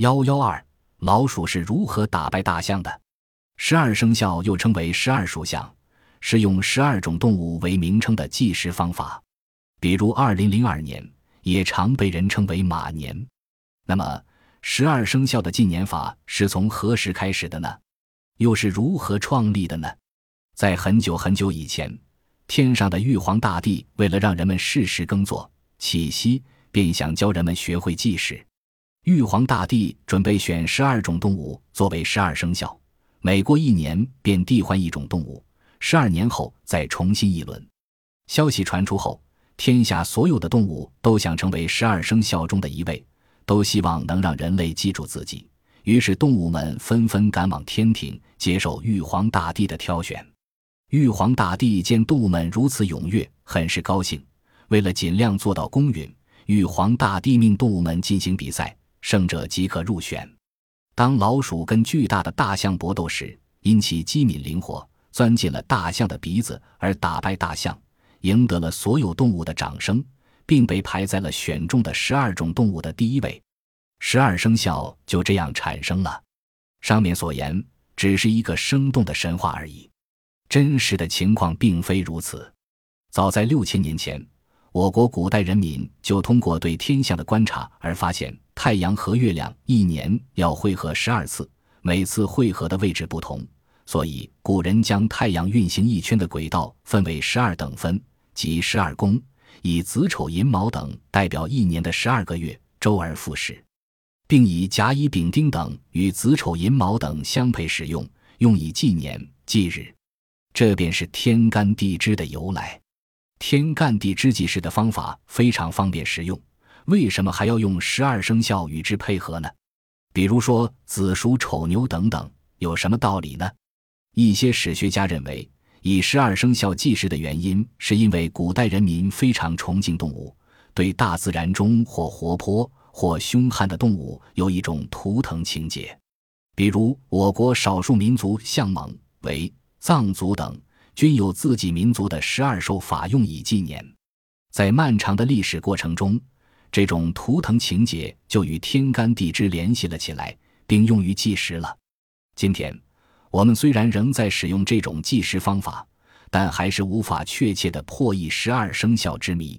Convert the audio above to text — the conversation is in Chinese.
幺幺二，老鼠是如何打败大象的？十二生肖又称为十二属相，是用十二种动物为名称的计时方法。比如二零零二年，也常被人称为马年。那么，十二生肖的纪年法是从何时开始的呢？又是如何创立的呢？在很久很久以前，天上的玉皇大帝为了让人们适时耕作、起息，便想教人们学会计时。玉皇大帝准备选十二种动物作为十二生肖，每过一年便替换一种动物，十二年后再重新一轮。消息传出后，天下所有的动物都想成为十二生肖中的一位，都希望能让人类记住自己。于是，动物们纷纷赶往天庭，接受玉皇大帝的挑选。玉皇大帝见动物们如此踊跃，很是高兴。为了尽量做到公允，玉皇大帝命动物们进行比赛。胜者即可入选。当老鼠跟巨大的大象搏斗时，因其机敏灵活，钻进了大象的鼻子而打败大象，赢得了所有动物的掌声，并被排在了选中的十二种动物的第一位。十二生肖就这样产生了。上面所言只是一个生动的神话而已，真实的情况并非如此。早在六千年前，我国古代人民就通过对天象的观察而发现。太阳和月亮一年要汇合十二次，每次汇合的位置不同，所以古人将太阳运行一圈的轨道分为十二等分，即十二宫，以子丑寅卯等代表一年的十二个月，周而复始，并以甲乙丙丁等与子丑寅卯等相配使用，用以纪年纪日。这便是天干地支的由来。天干地支记事的方法非常方便实用。为什么还要用十二生肖与之配合呢？比如说子鼠、丑牛等等，有什么道理呢？一些史学家认为，以十二生肖计时的原因，是因为古代人民非常崇敬动物，对大自然中或活泼或凶悍的动物有一种图腾情结。比如我国少数民族像蒙、维、藏族等，均有自己民族的十二兽法用以纪年。在漫长的历史过程中，这种图腾情节就与天干地支联系了起来，并用于计时了。今天，我们虽然仍在使用这种计时方法，但还是无法确切的破译十二生肖之谜。